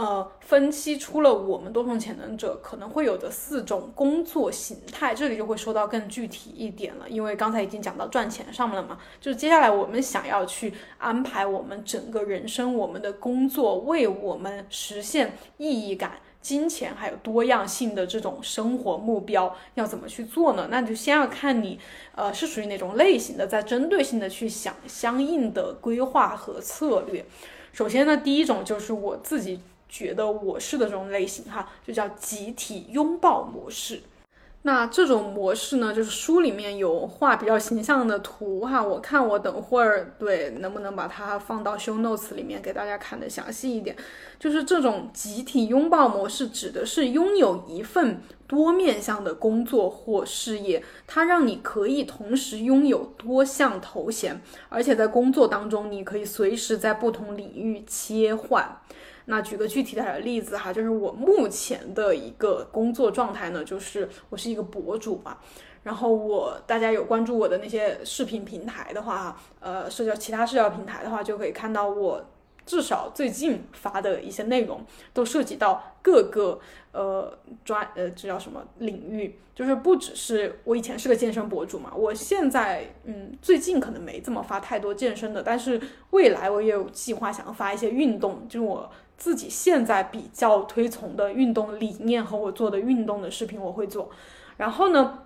S1: 呃，分析出了我们多重潜能者可能会有的四种工作形态，这里就会说到更具体一点了。因为刚才已经讲到赚钱上面了嘛，就是接下来我们想要去安排我们整个人生，我们的工作为我们实现意义感、金钱还有多样性的这种生活目标，要怎么去做呢？那就先要看你，呃，是属于哪种类型的，在针对性的去想相应的规划和策略。首先呢，第一种就是我自己。觉得我是的这种类型哈，就叫集体拥抱模式。那这种模式呢，就是书里面有画比较形象的图哈。我看我等会儿对能不能把它放到 show notes 里面给大家看的详细一点。就是这种集体拥抱模式，指的是拥有一份多面向的工作或事业，它让你可以同时拥有多项头衔，而且在工作当中，你可以随时在不同领域切换。那举个具体的例子哈，就是我目前的一个工作状态呢，就是我是一个博主嘛。然后我大家有关注我的那些视频平台的话，呃，社交其他社交平台的话，就可以看到我至少最近发的一些内容都涉及到各个呃专呃这叫什么领域，就是不只是我以前是个健身博主嘛，我现在嗯最近可能没怎么发太多健身的，但是未来我也有计划想要发一些运动，就是我。自己现在比较推崇的运动理念和我做的运动的视频我会做，然后呢，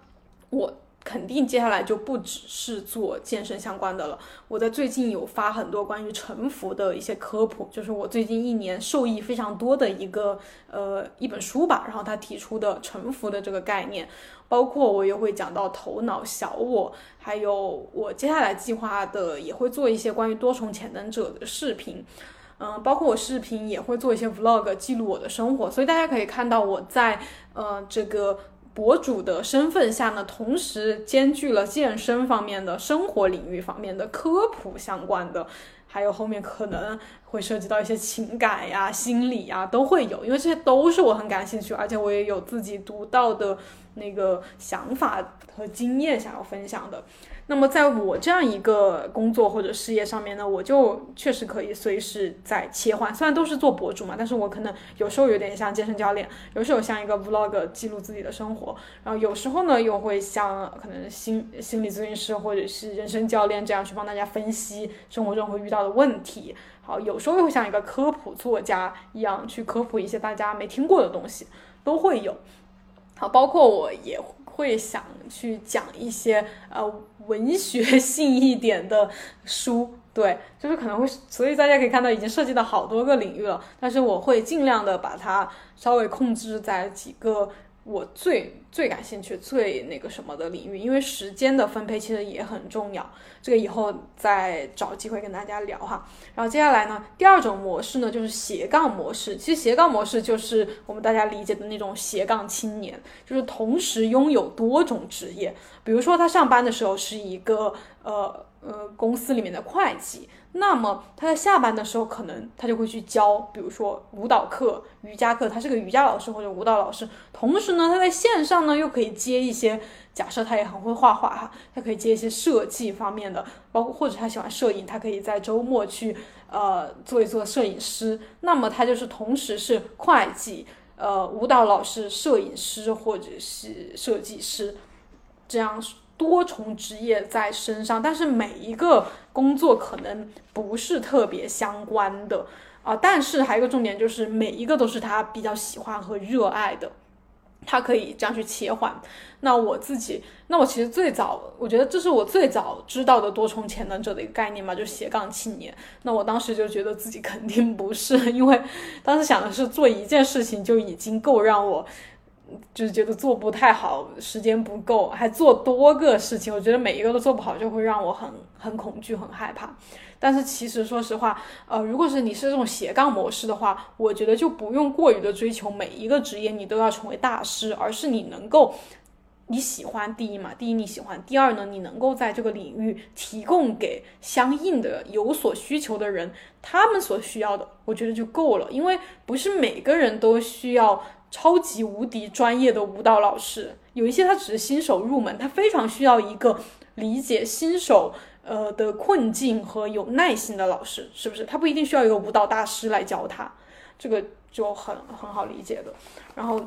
S1: 我肯定接下来就不只是做健身相关的了。我在最近有发很多关于沉浮的一些科普，就是我最近一年受益非常多的一个呃一本书吧，然后他提出的沉浮的这个概念，包括我也会讲到头脑小我，还有我接下来计划的也会做一些关于多重潜能者的视频。嗯，包括我视频也会做一些 vlog 记录我的生活，所以大家可以看到我在呃这个博主的身份下呢，同时兼具了健身方面的生活领域方面的科普相关的，还有后面可能会涉及到一些情感呀、心理呀都会有，因为这些都是我很感兴趣，而且我也有自己独到的那个想法和经验想要分享的。那么，在我这样一个工作或者事业上面呢，我就确实可以随时在切换。虽然都是做博主嘛，但是我可能有时候有点像健身教练，有时候像一个 vlog 记录自己的生活，然后有时候呢又会像可能心心理咨询师或者是人生教练这样去帮大家分析生活中会遇到的问题。好，有时候又会像一个科普作家一样去科普一些大家没听过的东西，都会有。好，包括我也会想去讲一些呃文学性一点的书，对，就是可能会，所以大家可以看到已经涉及到好多个领域了，但是我会尽量的把它稍微控制在几个。我最最感兴趣、最那个什么的领域，因为时间的分配其实也很重要。这个以后再找机会跟大家聊哈。然后接下来呢，第二种模式呢就是斜杠模式。其实斜杠模式就是我们大家理解的那种斜杠青年，就是同时拥有多种职业。比如说他上班的时候是一个呃呃公司里面的会计。那么他在下班的时候，可能他就会去教，比如说舞蹈课、瑜伽课，他是个瑜伽老师或者舞蹈老师。同时呢，他在线上呢又可以接一些，假设他也很会画画哈，他可以接一些设计方面的，包括或者他喜欢摄影，他可以在周末去呃做一做摄影师。那么他就是同时是会计、呃舞蹈老师、摄影师或者是设计师，这样。多重职业在身上，但是每一个工作可能不是特别相关的啊。但是还有一个重点就是，每一个都是他比较喜欢和热爱的，他可以这样去切换。那我自己，那我其实最早，我觉得这是我最早知道的多重潜能者的一个概念嘛，就斜杠青年。那我当时就觉得自己肯定不是，因为当时想的是做一件事情就已经够让我。就是觉得做不太好，时间不够，还做多个事情，我觉得每一个都做不好，就会让我很很恐惧、很害怕。但是其实说实话，呃，如果是你是这种斜杠模式的话，我觉得就不用过于的追求每一个职业你都要成为大师，而是你能够你喜欢第一嘛，第一你喜欢，第二呢，你能够在这个领域提供给相应的有所需求的人他们所需要的，我觉得就够了。因为不是每个人都需要。超级无敌专业的舞蹈老师，有一些他只是新手入门，他非常需要一个理解新手呃的困境和有耐心的老师，是不是？他不一定需要一个舞蹈大师来教他，这个就很很好理解的。然后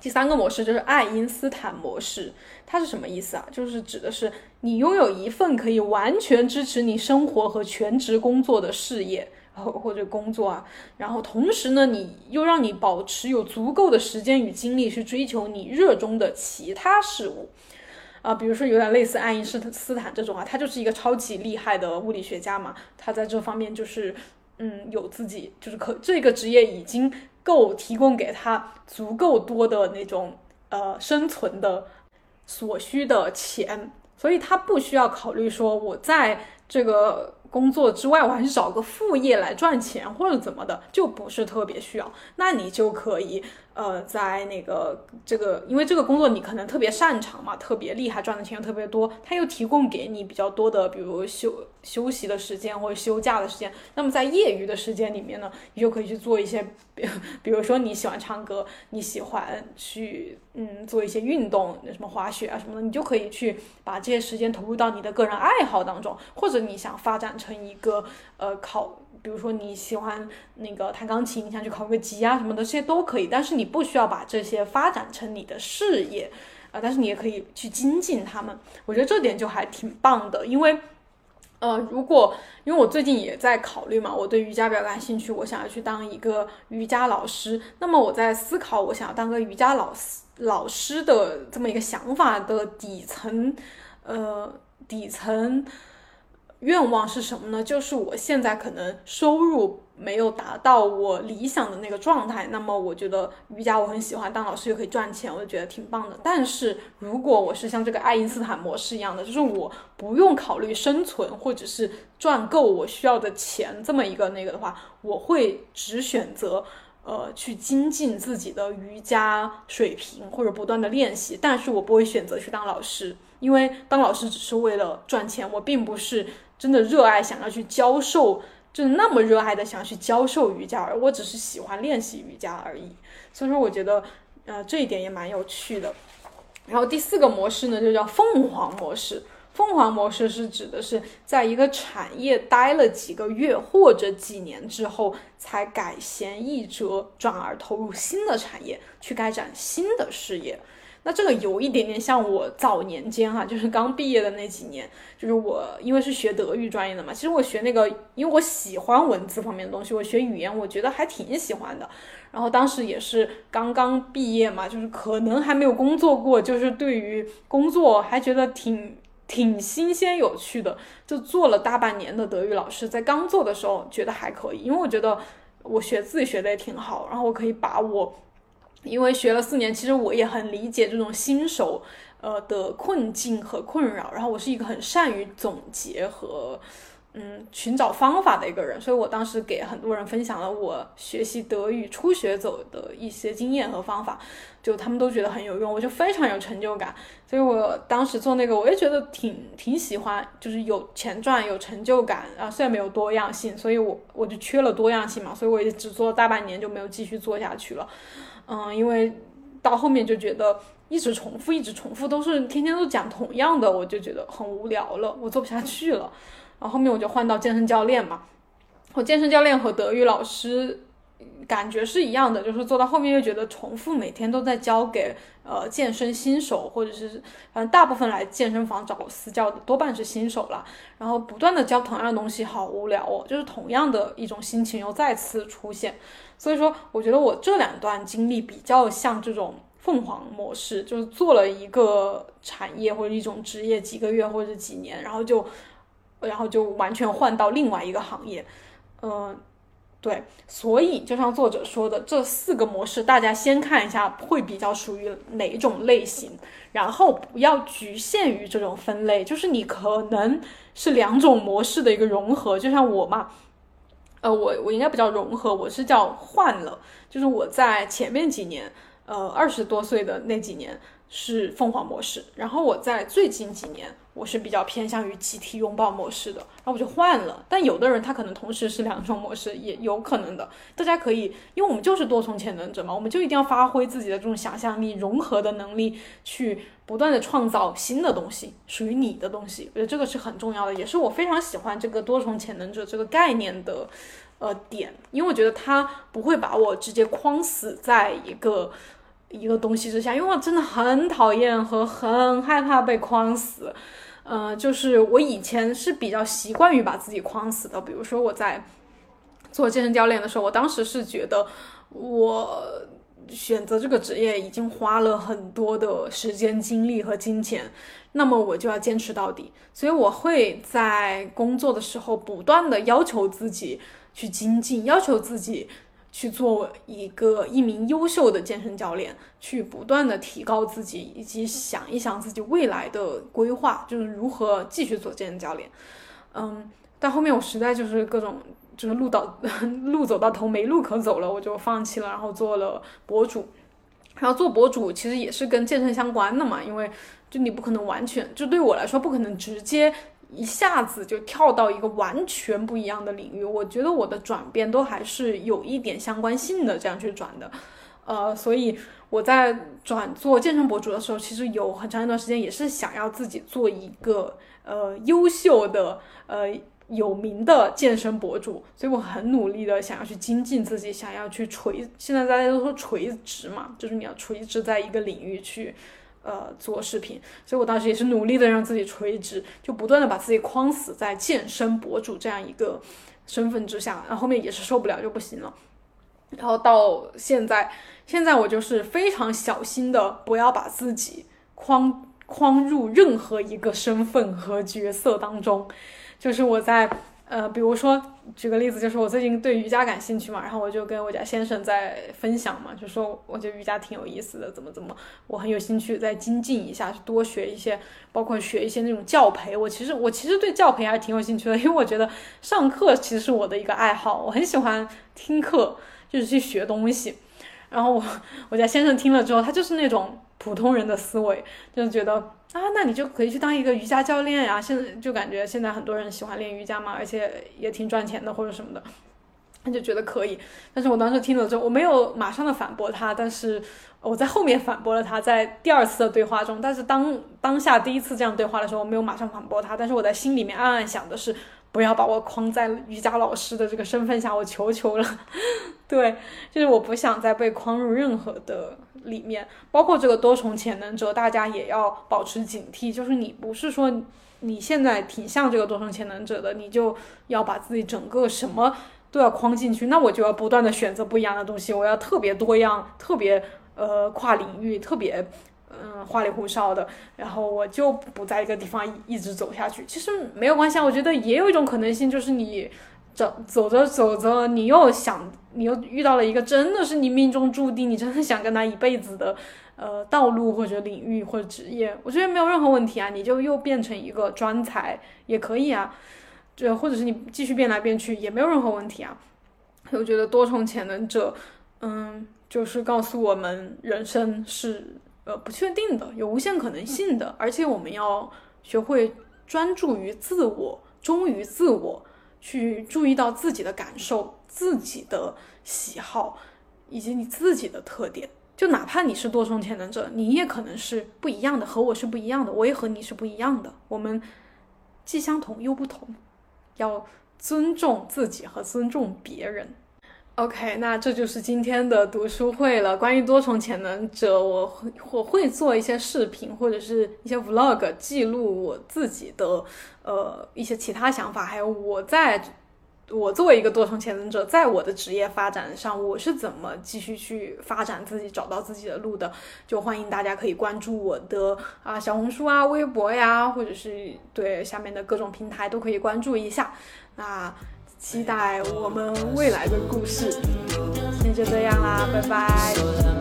S1: 第三个模式就是爱因斯坦模式，它是什么意思啊？就是指的是你拥有一份可以完全支持你生活和全职工作的事业。或或者工作啊，然后同时呢，你又让你保持有足够的时间与精力去追求你热衷的其他事物，啊，比如说有点类似爱因斯斯坦这种啊，他就是一个超级厉害的物理学家嘛，他在这方面就是嗯有自己就是可这个职业已经够提供给他足够多的那种呃生存的所需的钱，所以他不需要考虑说我在这个。工作之外，我还是找个副业来赚钱或者怎么的，就不是特别需要。那你就可以。呃，在那个这个，因为这个工作你可能特别擅长嘛，特别厉害，赚的钱又特别多，他又提供给你比较多的，比如休休息的时间或者休假的时间。那么在业余的时间里面呢，你就可以去做一些，比如说你喜欢唱歌，你喜欢去嗯做一些运动，什么滑雪啊什么的，你就可以去把这些时间投入到你的个人爱好当中，或者你想发展成一个呃考。比如说你喜欢那个弹钢琴，你想去考个级啊什么的，这些都可以。但是你不需要把这些发展成你的事业，啊，但是你也可以去精进他们。我觉得这点就还挺棒的，因为，呃，如果因为我最近也在考虑嘛，我对瑜伽比较感兴趣，我想要去当一个瑜伽老师。那么我在思考，我想要当个瑜伽老师老师的这么一个想法的底层，呃，底层。愿望是什么呢？就是我现在可能收入没有达到我理想的那个状态，那么我觉得瑜伽我很喜欢，当老师又可以赚钱，我就觉得挺棒的。但是如果我是像这个爱因斯坦模式一样的，就是我不用考虑生存或者是赚够我需要的钱这么一个那个的话，我会只选择呃去精进自己的瑜伽水平或者不断的练习，但是我不会选择去当老师，因为当老师只是为了赚钱，我并不是。真的热爱想要去教授，就那么热爱的想要去教授瑜伽，而我只是喜欢练习瑜伽而已。所以说，我觉得，呃，这一点也蛮有趣的。然后第四个模式呢，就叫凤凰模式。凤凰模式是指的是在一个产业待了几个月或者几年之后，才改弦易辙，转而投入新的产业，去开展新的事业。那这个有一点点像我早年间哈，就是刚毕业的那几年，就是我因为是学德语专业的嘛，其实我学那个，因为我喜欢文字方面的东西，我学语言我觉得还挺喜欢的。然后当时也是刚刚毕业嘛，就是可能还没有工作过，就是对于工作还觉得挺挺新鲜有趣的，就做了大半年的德语老师。在刚做的时候觉得还可以，因为我觉得我学自己学的也挺好，然后我可以把我。因为学了四年，其实我也很理解这种新手，呃的困境和困扰。然后我是一个很善于总结和，嗯，寻找方法的一个人。所以我当时给很多人分享了我学习德语初学走的一些经验和方法，就他们都觉得很有用，我就非常有成就感。所以我当时做那个，我也觉得挺挺喜欢，就是有钱赚，有成就感。啊，虽然没有多样性，所以我我就缺了多样性嘛，所以我也只做了大半年就没有继续做下去了。嗯，因为到后面就觉得一直重复，一直重复，都是天天都讲同样的，我就觉得很无聊了，我做不下去了。然后后面我就换到健身教练嘛，我健身教练和德育老师感觉是一样的，就是做到后面又觉得重复，每天都在教给呃健身新手，或者是反正大部分来健身房找私教的多半是新手了，然后不断的教同样的东西，好无聊哦，就是同样的一种心情又再次出现。所以说，我觉得我这两段经历比较像这种凤凰模式，就是做了一个产业或者一种职业几个月或者几年，然后就，然后就完全换到另外一个行业。嗯，对。所以就像作者说的，这四个模式，大家先看一下会比较属于哪种类型，然后不要局限于这种分类，就是你可能是两种模式的一个融合，就像我嘛。呃，我我应该不叫融合，我是叫换了。就是我在前面几年，呃，二十多岁的那几年是凤凰模式，然后我在最近几年，我是比较偏向于集体拥抱模式的，然后我就换了。但有的人他可能同时是两种模式，也有可能的。大家可以，因为我们就是多重潜能者嘛，我们就一定要发挥自己的这种想象力、融合的能力去。不断的创造新的东西，属于你的东西，我觉得这个是很重要的，也是我非常喜欢这个多重潜能者这个概念的，呃点，因为我觉得他不会把我直接框死在一个一个东西之下，因为我真的很讨厌和很害怕被框死。呃，就是我以前是比较习惯于把自己框死的，比如说我在做健身教练的时候，我当时是觉得我选择这个职业已经花了很多的时间、精力和金钱，那么我就要坚持到底，所以我会在工作的时候不断的要求自己去精进，要求自己。去做一个一名优秀的健身教练，去不断的提高自己，以及想一想自己未来的规划，就是如何继续做健身教练。嗯，但后面我实在就是各种就是路到 路走到头没路可走了，我就放弃了，然后做了博主。然后做博主其实也是跟健身相关的嘛，因为就你不可能完全就对我来说不可能直接。一下子就跳到一个完全不一样的领域，我觉得我的转变都还是有一点相关性的，这样去转的，呃，所以我在转做健身博主的时候，其实有很长一段时间也是想要自己做一个呃优秀的呃有名的健身博主，所以我很努力的想要去精进自己，想要去垂，现在大家都说垂直嘛，就是你要垂直在一个领域去。呃，做视频，所以我当时也是努力的让自己垂直，就不断的把自己框死在健身博主这样一个身份之下，然后后面也是受不了就不行了，然后到现在，现在我就是非常小心的，不要把自己框框入任何一个身份和角色当中，就是我在。呃，比如说，举个例子，就是我最近对瑜伽感兴趣嘛，然后我就跟我家先生在分享嘛，就说我觉得瑜伽挺有意思的，怎么怎么，我很有兴趣再精进一下，多学一些，包括学一些那种教培。我其实我其实对教培还是挺有兴趣的，因为我觉得上课其实是我的一个爱好，我很喜欢听课，就是去学东西。然后我我家先生听了之后，他就是那种普通人的思维，就是觉得。啊，那你就可以去当一个瑜伽教练呀！现在就感觉现在很多人喜欢练瑜伽嘛，而且也挺赚钱的或者什么的，他就觉得可以。但是我当时听了之后，我没有马上的反驳他，但是我在后面反驳了他，在第二次的对话中。但是当当下第一次这样对话的时候，我没有马上反驳他，但是我在心里面暗暗想的是，不要把我框在瑜伽老师的这个身份下，我求求了。对，就是我不想再被框入任何的。里面包括这个多重潜能者，大家也要保持警惕。就是你不是说你现在挺像这个多重潜能者的，你就要把自己整个什么都要框进去，那我就要不断的选择不一样的东西，我要特别多样、特别呃跨领域、特别嗯花里胡哨的，然后我就不在一个地方一直走下去。其实没有关系啊，我觉得也有一种可能性，就是你。走走着走着，你又想，你又遇到了一个真的是你命中注定，你真的想跟他一辈子的，呃，道路或者领域或者职业，我觉得没有任何问题啊，你就又变成一个专才也可以啊，这或者是你继续变来变去也没有任何问题啊。我觉得多重潜能者，嗯，就是告诉我们人生是呃不确定的，有无限可能性的，而且我们要学会专注于自我，忠于自我。去注意到自己的感受、自己的喜好以及你自己的特点。就哪怕你是多重潜能者，你也可能是不一样的，和我是不一样的，我也和你是不一样的。我们既相同又不同，要尊重自己和尊重别人。OK，那这就是今天的读书会了。关于多重潜能者，我会我会做一些视频或者是一些 Vlog，记录我自己的呃一些其他想法，还有我在我作为一个多重潜能者，在我的职业发展上，我是怎么继续去发展自己，找到自己的路的。就欢迎大家可以关注我的啊小红书啊、微博呀，或者是对下面的各种平台都可以关注一下。那。期待我们未来的故事，今天就这样啦，拜拜。